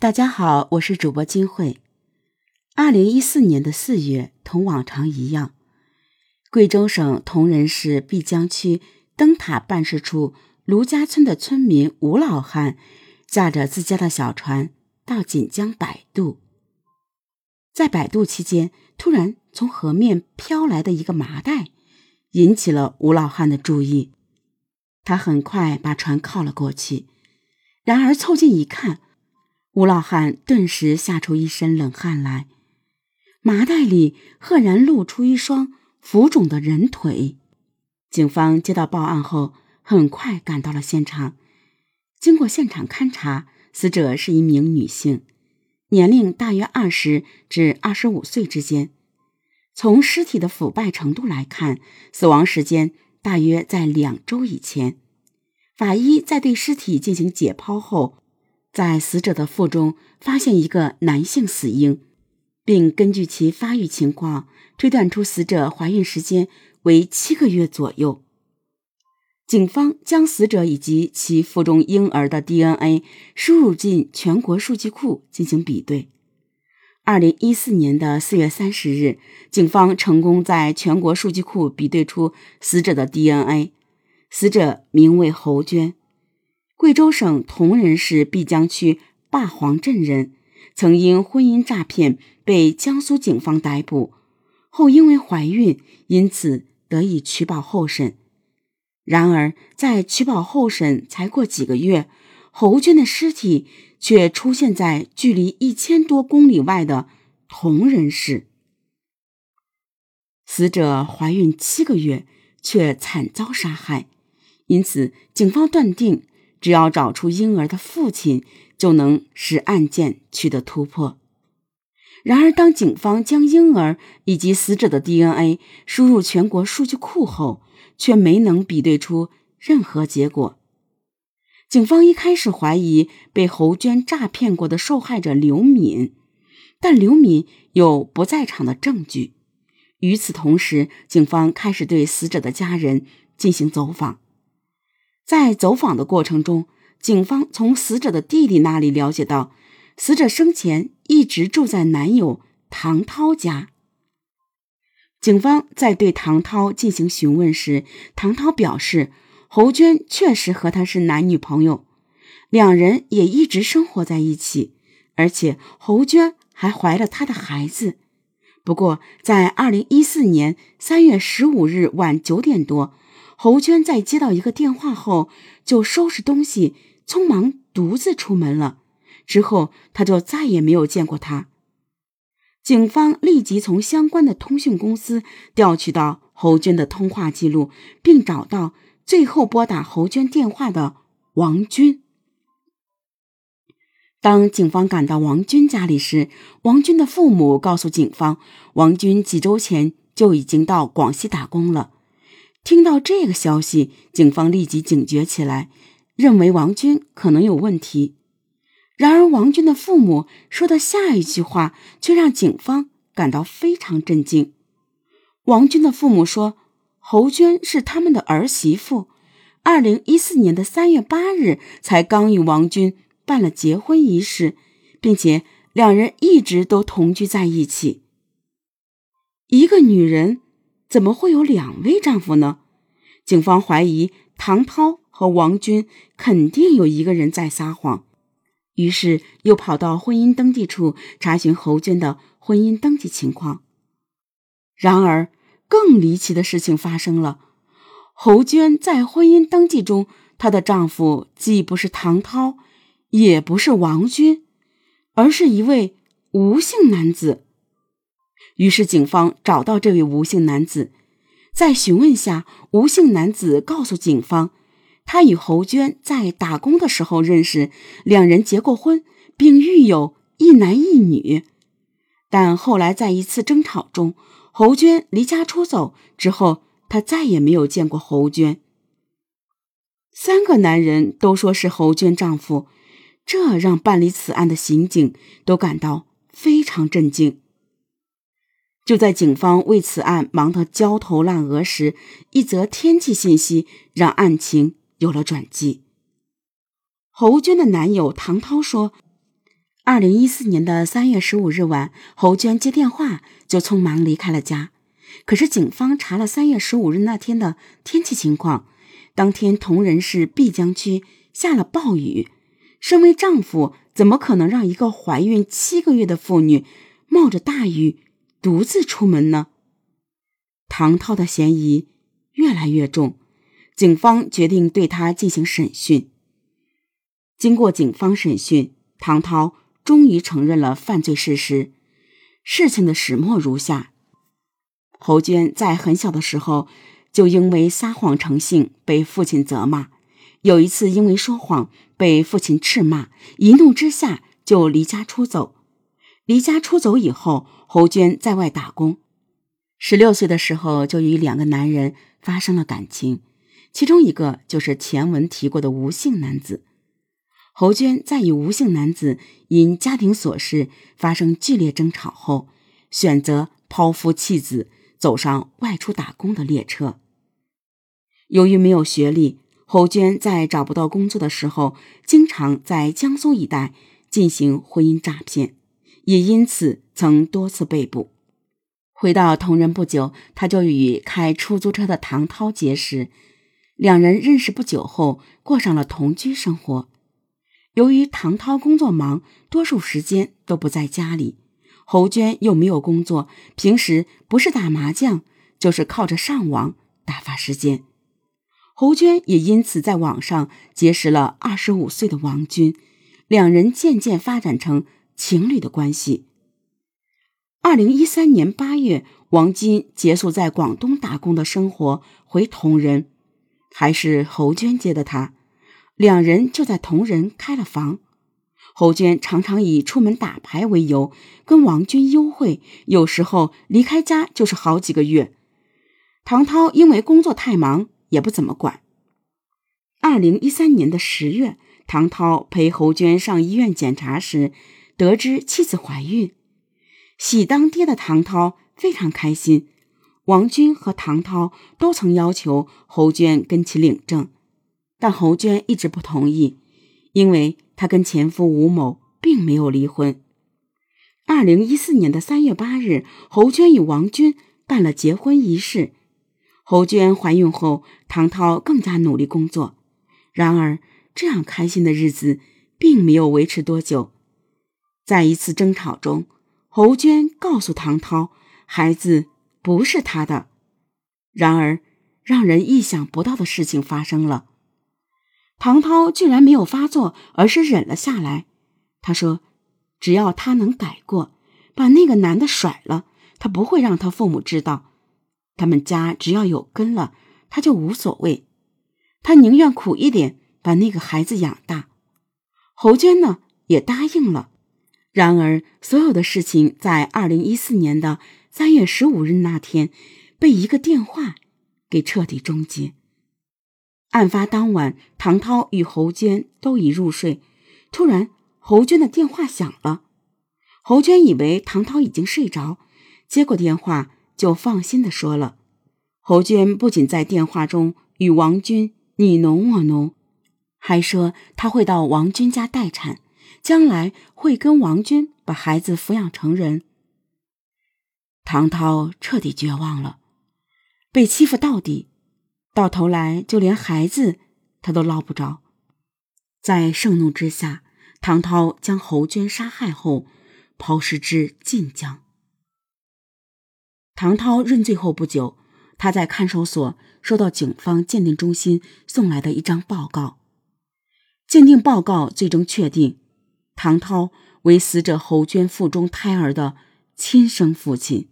大家好，我是主播金慧。二零一四年的四月，同往常一样，贵州省铜仁市碧江区灯塔办事处卢家村的村民吴老汉驾着自家的小船到锦江摆渡。在摆渡期间，突然从河面飘来的一个麻袋引起了吴老汉的注意，他很快把船靠了过去，然而凑近一看。吴老汉顿时吓出一身冷汗来，麻袋里赫然露出一双浮肿的人腿。警方接到报案后，很快赶到了现场。经过现场勘查，死者是一名女性，年龄大约二十至二十五岁之间。从尸体的腐败程度来看，死亡时间大约在两周以前。法医在对尸体进行解剖后。在死者的腹中发现一个男性死婴，并根据其发育情况推断出死者怀孕时间为七个月左右。警方将死者以及其腹中婴儿的 DNA 输入进全国数据库进行比对。二零一四年的四月三十日，警方成功在全国数据库比对出死者的 DNA，死者名为侯娟。贵州省铜仁市碧江区坝黄镇人，曾因婚姻诈骗被江苏警方逮捕，后因为怀孕，因此得以取保候审。然而，在取保候审才过几个月，侯娟的尸体却出现在距离一千多公里外的铜仁市。死者怀孕七个月，却惨遭杀害，因此警方断定。只要找出婴儿的父亲，就能使案件取得突破。然而，当警方将婴儿以及死者的 DNA 输入全国数据库后，却没能比对出任何结果。警方一开始怀疑被侯娟诈骗过的受害者刘敏，但刘敏有不在场的证据。与此同时，警方开始对死者的家人进行走访。在走访的过程中，警方从死者的弟弟那里了解到，死者生前一直住在男友唐涛家。警方在对唐涛进行询问时，唐涛表示，侯娟确实和他是男女朋友，两人也一直生活在一起，而且侯娟还怀了他的孩子。不过，在二零一四年三月十五日晚九点多。侯娟在接到一个电话后，就收拾东西，匆忙独自出门了。之后，他就再也没有见过他。警方立即从相关的通讯公司调取到侯娟的通话记录，并找到最后拨打侯娟电话的王军。当警方赶到王军家里时，王军的父母告诉警方，王军几周前就已经到广西打工了。听到这个消息，警方立即警觉起来，认为王军可能有问题。然而，王军的父母说的下一句话却让警方感到非常震惊。王军的父母说：“侯娟是他们的儿媳妇，二零一四年的三月八日才刚与王军办了结婚仪式，并且两人一直都同居在一起。一个女人。”怎么会有两位丈夫呢？警方怀疑唐涛和王军肯定有一个人在撒谎，于是又跑到婚姻登记处查询侯娟的婚姻登记情况。然而，更离奇的事情发生了：侯娟在婚姻登记中，她的丈夫既不是唐涛，也不是王军，而是一位吴姓男子。于是，警方找到这位吴姓男子，在询问下，吴姓男子告诉警方，他与侯娟在打工的时候认识，两人结过婚，并育有一男一女。但后来在一次争吵中，侯娟离家出走之后，他再也没有见过侯娟。三个男人都说是侯娟丈夫，这让办理此案的刑警都感到非常震惊。就在警方为此案忙得焦头烂额时，一则天气信息让案情有了转机。侯娟的男友唐涛说，二零一四年的三月十五日晚，侯娟接电话就匆忙离开了家。可是警方查了三月十五日那天的天气情况，当天铜仁市碧江区下了暴雨。身为丈夫，怎么可能让一个怀孕七个月的妇女冒着大雨独自出门呢？唐涛的嫌疑越来越重，警方决定对他进行审讯。经过警方审讯，唐涛终于承认了犯罪事实。事情的始末如下：侯娟在很小的时候就因为撒谎成性被父亲责骂。有一次，因为说谎被父亲斥骂，一怒之下就离家出走。离家出走以后，侯娟在外打工。十六岁的时候，就与两个男人发生了感情，其中一个就是前文提过的吴姓男子。侯娟在与吴姓男子因家庭琐事发生剧烈争吵后，选择抛夫弃子，走上外出打工的列车。由于没有学历。侯娟在找不到工作的时候，经常在江苏一带进行婚姻诈骗，也因此曾多次被捕。回到铜仁不久，他就与开出租车的唐涛结识，两人认识不久后过上了同居生活。由于唐涛工作忙，多数时间都不在家里，侯娟又没有工作，平时不是打麻将，就是靠着上网打发时间。侯娟也因此在网上结识了二十五岁的王军，两人渐渐发展成情侣的关系。二零一三年八月，王军结束在广东打工的生活，回铜仁，还是侯娟接的他，两人就在铜仁开了房。侯娟常常以出门打牌为由跟王军幽会，有时候离开家就是好几个月。唐涛因为工作太忙。也不怎么管。二零一三年的十月，唐涛陪侯娟上医院检查时，得知妻子怀孕，喜当爹的唐涛非常开心。王军和唐涛都曾要求侯娟跟其领证，但侯娟一直不同意，因为她跟前夫吴某并没有离婚。二零一四年的三月八日，侯娟与王军办了结婚仪式。侯娟怀孕后，唐涛更加努力工作。然而，这样开心的日子并没有维持多久。在一次争吵中，侯娟告诉唐涛，孩子不是他的。然而，让人意想不到的事情发生了，唐涛居然没有发作，而是忍了下来。他说：“只要他能改过，把那个男的甩了，他不会让他父母知道。”他们家只要有根了，他就无所谓。他宁愿苦一点，把那个孩子养大。侯娟呢，也答应了。然而，所有的事情在二零一四年的三月十五日那天，被一个电话给彻底终结。案发当晚，唐涛与侯娟都已入睡，突然侯娟的电话响了。侯娟以为唐涛已经睡着，接过电话。就放心的说了，侯娟不仅在电话中与王军你侬我侬，还说她会到王军家待产，将来会跟王军把孩子抚养成人。唐涛彻底绝望了，被欺负到底，到头来就连孩子他都捞不着。在盛怒之下，唐涛将侯娟杀害后，抛尸至晋江。唐涛认罪后不久，他在看守所收到警方鉴定中心送来的一张报告。鉴定报告最终确定，唐涛为死者侯娟腹中胎儿的亲生父亲。